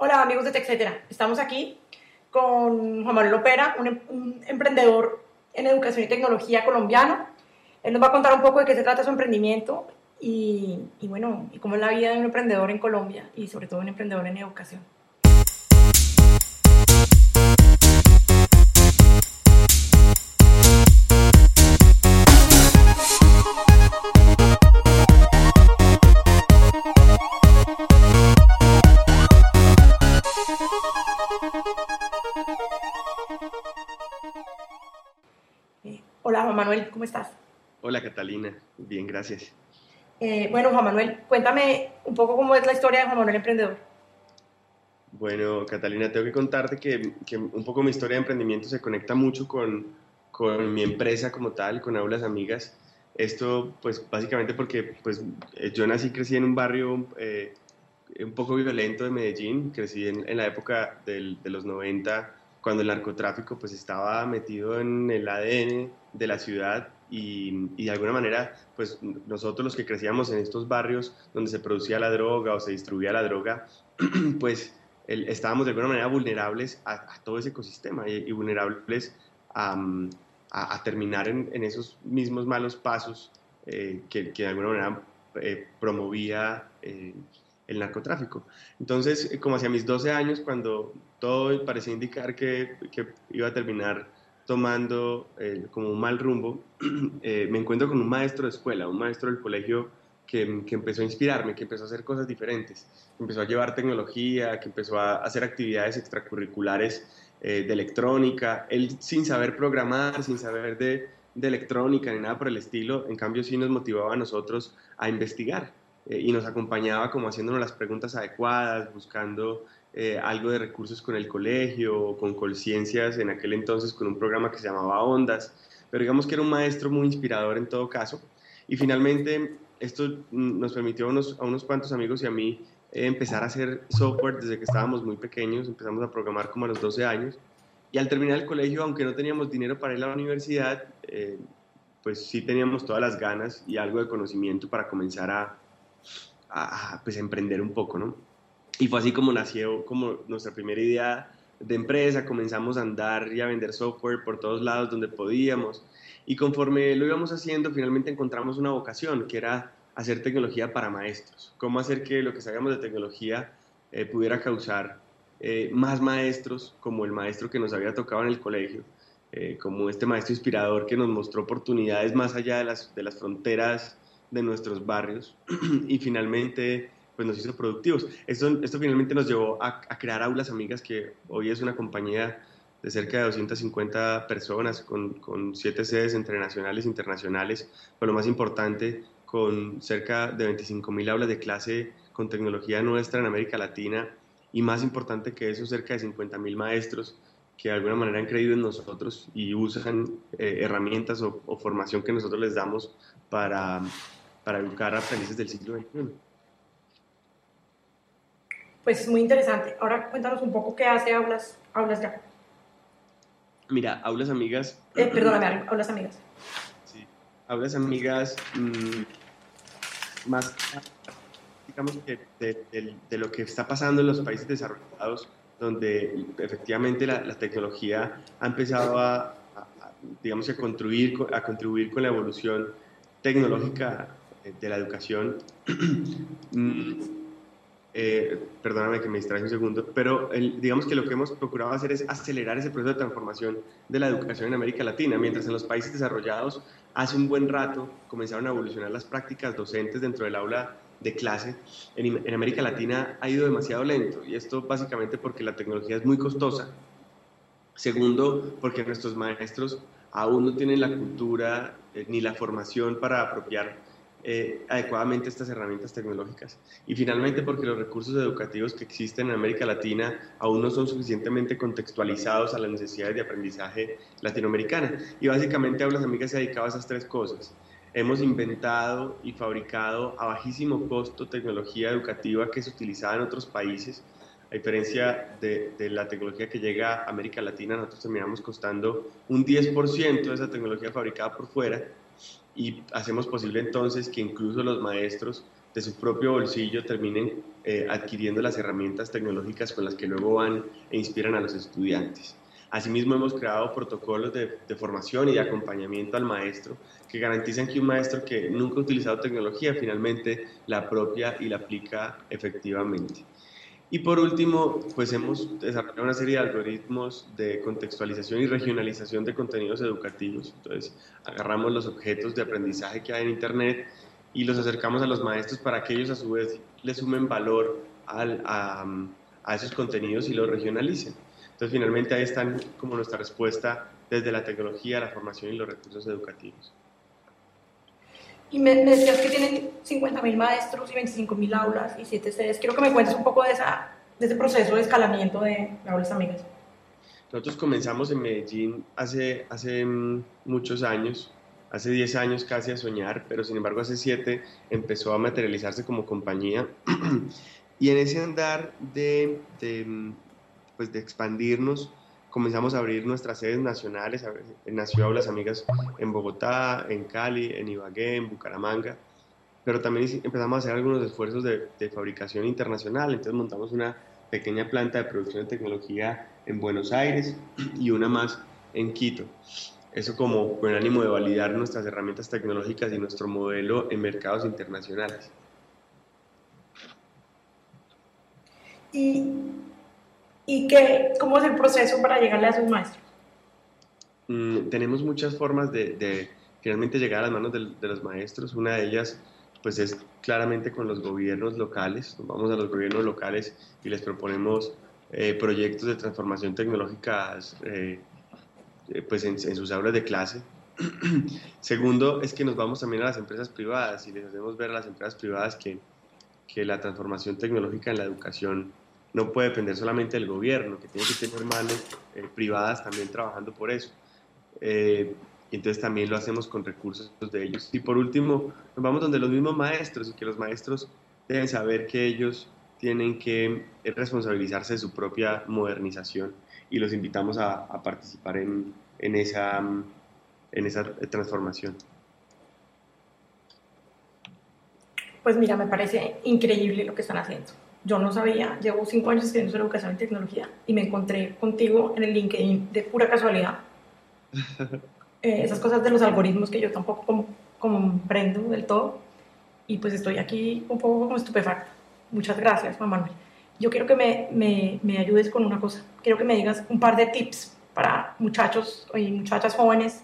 Hola amigos de TechCetera, estamos aquí con Juan Manuel Opera, un, un, emprendedor en educación y tecnología colombiano. Él nos va a contar un poco de qué se trata su emprendimiento y, y bueno, y cómo es la vida de un emprendedor en Colombia y sobre todo un emprendedor en educación. Manuel, ¿cómo estás? Hola Catalina, bien, gracias. Eh, bueno, Juan Manuel, cuéntame un poco cómo es la historia de Juan Manuel Emprendedor. Bueno, Catalina, tengo que contarte que, que un poco mi historia de emprendimiento se conecta mucho con, con, mi empresa como tal, con Aulas Amigas. Esto, pues, básicamente porque pues, eh, yo nací y crecí en un barrio eh, un poco violento de Medellín, crecí en, en la época del, de los 90, cuando el narcotráfico pues estaba metido en el ADN de la ciudad y, de alguna manera, pues nosotros los que crecíamos en estos barrios donde se producía la droga o se distribuía la droga, pues estábamos de alguna manera vulnerables a, todo ese ecosistema y, vulnerables a, terminar en, esos mismos malos pasos eh, que, de alguna manera eh, promovía eh, el narcotráfico. Entonces, como hacia mis 12 años, cuando todo parecía indicar que iba a terminar tomando eh, como un mal rumbo, eh, me encuentro con un maestro de escuela, un maestro del colegio que, que, empezó a inspirarme, que empezó a hacer cosas diferentes, que empezó a llevar tecnología, que empezó a hacer actividades extracurriculares eh, de electrónica, él sin saber programar, sin saber de, de, electrónica ni nada por el estilo, en cambio sí nos motivaba a nosotros a investigar eh, y nos acompañaba como haciéndonos las preguntas adecuadas, buscando eh, algo de recursos con el colegio, con Colciencias, en aquel entonces con un programa que se llamaba Ondas, pero digamos que era un maestro muy inspirador en todo caso. Y finalmente esto nos permitió a unos, a unos cuantos amigos y a mí eh, empezar a hacer software desde que estábamos muy pequeños, empezamos a programar como a los 12 años. Y al terminar el colegio, aunque no teníamos dinero para ir a la universidad, eh, pues sí teníamos todas las ganas y algo de conocimiento para comenzar a, a, a pues, emprender un poco, ¿no? Y fue así como nació como nuestra primera idea de empresa, comenzamos a andar y a vender software por todos lados donde podíamos. Y conforme lo íbamos haciendo, finalmente encontramos una vocación, que era hacer tecnología para maestros. Cómo hacer que lo que sabíamos de tecnología eh, pudiera causar eh, más maestros, como el maestro que nos había tocado en el colegio, eh, como este maestro inspirador que nos mostró oportunidades más allá de las, de las fronteras de nuestros barrios. y finalmente pues nos hizo productivos. Esto, esto finalmente nos llevó a, a, crear Aulas Amigas, que hoy es una compañía de cerca de 250 personas, con, con siete sedes entre nacionales e internacionales, pero lo más importante, con cerca de 25 mil aulas de clase con tecnología nuestra en América Latina, y más importante que eso, cerca de 50 mil maestros que de alguna manera han creído en nosotros y usan eh, herramientas o, o, formación que nosotros les damos para, para educar a aprendices del siglo XXI pues muy interesante. Ahora cuéntanos un poco qué hace Aulas, Aulas Ya. Mira, Aulas Amigas... Eh, perdóname, Aulas Amigas. Sí, Aulas Amigas, mmm, más digamos que de, de, de, lo que está pasando en los países desarrollados, donde efectivamente la, la tecnología ha empezado a, digamos, a, contribuir, a contribuir con la evolución tecnológica de la educación. Eh, perdóname que me distraje un segundo, pero digamos que lo que hemos procurado hacer es acelerar ese proceso de transformación de la educación en América Latina, mientras en los países desarrollados hace un buen rato comenzaron a evolucionar las prácticas docentes dentro del aula de clase, en, en América Latina ha ido demasiado lento y esto básicamente porque la tecnología es muy costosa. Segundo, porque nuestros maestros aún no tienen la cultura eh, ni la formación para apropiar eh, adecuadamente estas herramientas tecnológicas. Y finalmente porque los recursos educativos que existen en América Latina aún no son suficientemente contextualizados a las necesidades de aprendizaje latinoamericana. Y básicamente Aulas Amigas se dedicaba a esas tres cosas. Hemos inventado y fabricado a bajísimo costo tecnología educativa que es utilizada en otros países. A diferencia de, de, la tecnología que llega a América Latina, nosotros terminamos costando un 10% de esa tecnología fabricada por fuera y hacemos posible entonces que incluso los maestros de su propio bolsillo terminen eh, adquiriendo las herramientas tecnológicas con las que luego van e inspiran a los estudiantes. Asimismo, hemos creado protocolos de, formación y de acompañamiento al maestro que garantizan que un maestro que nunca ha utilizado tecnología finalmente la apropia y la aplica efectivamente. Y por último, pues hemos desarrollado una serie de algoritmos de contextualización y regionalización de contenidos educativos. Entonces, agarramos los objetos de aprendizaje que hay en Internet y los acercamos a los maestros para que ellos a su vez le sumen valor al, a, a esos contenidos y los regionalicen. Entonces, finalmente ahí están como nuestra respuesta desde la tecnología, la formación y los recursos educativos. Y me, decías que tienen 50.000 maestros y 25.000 aulas y 7 sedes. Quiero que me cuentes un poco de, esa, de ese proceso de escalamiento de Aulas Amigas. Nosotros comenzamos en Medellín hace, hace muchos años, hace 10 años casi a soñar, pero sin embargo hace 7 empezó a materializarse como compañía. y en ese andar de, de, pues de expandirnos, comenzamos a abrir nuestras sedes nacionales, nació Aulas Amigas en Bogotá, en Cali, en Ibagué, en Bucaramanga, pero también empezamos a hacer algunos esfuerzos de, fabricación internacional, entonces montamos una pequeña planta de producción de tecnología en Buenos Aires y una más en Quito. Eso como con ánimo de validar nuestras herramientas tecnológicas y nuestro modelo en mercados internacionales. Y ¿Y qué, cómo es el proceso para llegarle a sus maestros? Mm, tenemos muchas formas de, de, finalmente llegar a las manos de, de, los maestros. Una de ellas pues es claramente con los gobiernos locales. vamos a los gobiernos locales y les proponemos eh, proyectos de transformación tecnológica eh, eh, pues en, en sus aulas de clase. Segundo es que nos vamos también a las empresas privadas y les hacemos ver a las empresas privadas que, que la transformación tecnológica en la educación no puede depender solamente del gobierno, que tiene que tener manos eh, privadas también trabajando por eso. Eh, y entonces también lo hacemos con recursos de ellos. Y por último, nos vamos donde los mismos maestros y que los maestros deben saber que ellos tienen que responsabilizarse de su propia modernización y los invitamos a, a participar en, en, esa, en esa transformación. Pues mira, me parece increíble lo que están haciendo yo no sabía, llevo cinco años estudiando sobre educación y tecnología y me encontré contigo en el LinkedIn de pura casualidad. eh, esas cosas de los algoritmos que yo tampoco comprendo del todo y pues estoy aquí un poco como estupefacta. Muchas gracias, Juan Manuel. Yo quiero que me, me, me ayudes con una cosa. Quiero que me digas un par de tips para muchachos y muchachas jóvenes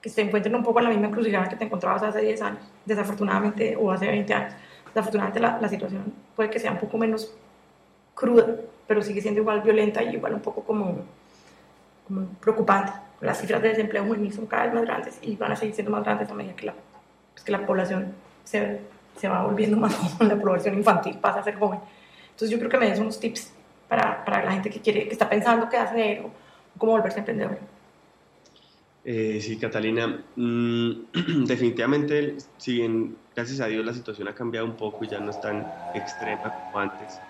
que se encuentren un poco en la misma encrucijada que te encontrabas hace 10 años, desafortunadamente, o hace 20 años Desafortunadamente la, la, situación puede que sea un poco menos cruda, pero sigue siendo igual violenta y igual un poco como, como preocupante. Las cifras de desempleo juvenil son cada vez más grandes y van a seguir siendo más grandes a medida que la, pues que la población se, se va volviendo más joven, la población infantil pasa a ser joven. Entonces yo creo que me des unos tips para, para la gente que, quiere, que está pensando qué hacer o cómo volverse emprendedor. Eh, sí, Catalina, mm, definitivamente, si bien gracias a Dios la situación ha cambiado un poco y ya no es tan extrema como antes,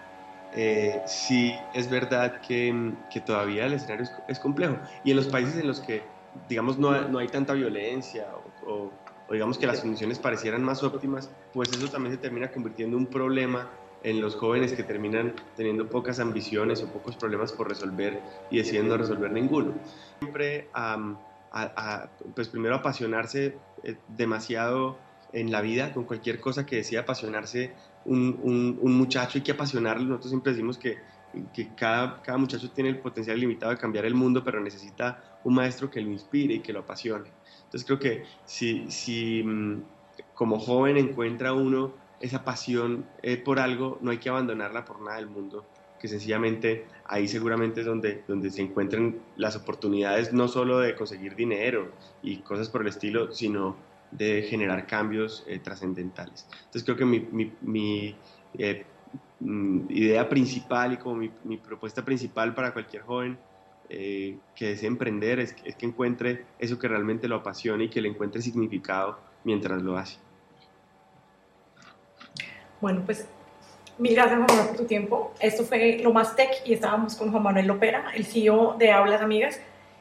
eh, sí es verdad que, todavía el escenario es, complejo. Y en los países en los que, digamos, no, no hay tanta violencia o, o, o, digamos que las condiciones parecieran más óptimas, pues eso también se termina convirtiendo en un problema en los jóvenes que terminan teniendo pocas ambiciones o pocos problemas por resolver y deciden no resolver ninguno. Siempre... Um, a, pues primero apasionarse eh, demasiado en la vida, con cualquier cosa que decida apasionarse un, un, un, muchacho, hay que apasionarlo. Nosotros siempre decimos que, que cada, cada, muchacho tiene el potencial limitado de cambiar el mundo, pero necesita un maestro que lo inspire y que lo apasione. Entonces creo que si, si mm, como joven encuentra uno esa pasión eh, por algo, no hay que abandonarla por nada del mundo que sencillamente ahí seguramente es donde, donde se encuentran las oportunidades no solo de conseguir dinero y cosas por el estilo, sino de generar cambios eh, trascendentales. Entonces creo que mi, mi, eh, mm, idea principal y como mi, mi, propuesta principal para cualquier joven eh, que desee emprender es, es que encuentre eso que realmente lo apasiona y que le encuentre significado mientras lo hace. Bueno, pues Mil gracias, Juan Manuel, por tu tiempo. Esto fue Lo Más Tech y estábamos con Juan Manuel Lopera, el CEO de Aulas Amigas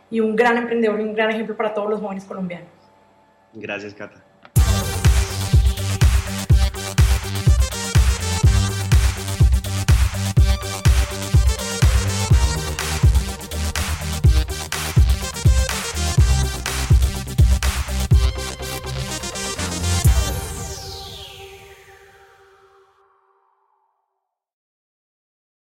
y un gran emprendedor y un gran ejemplo para todos los jóvenes colombianos. Gracias, Cata.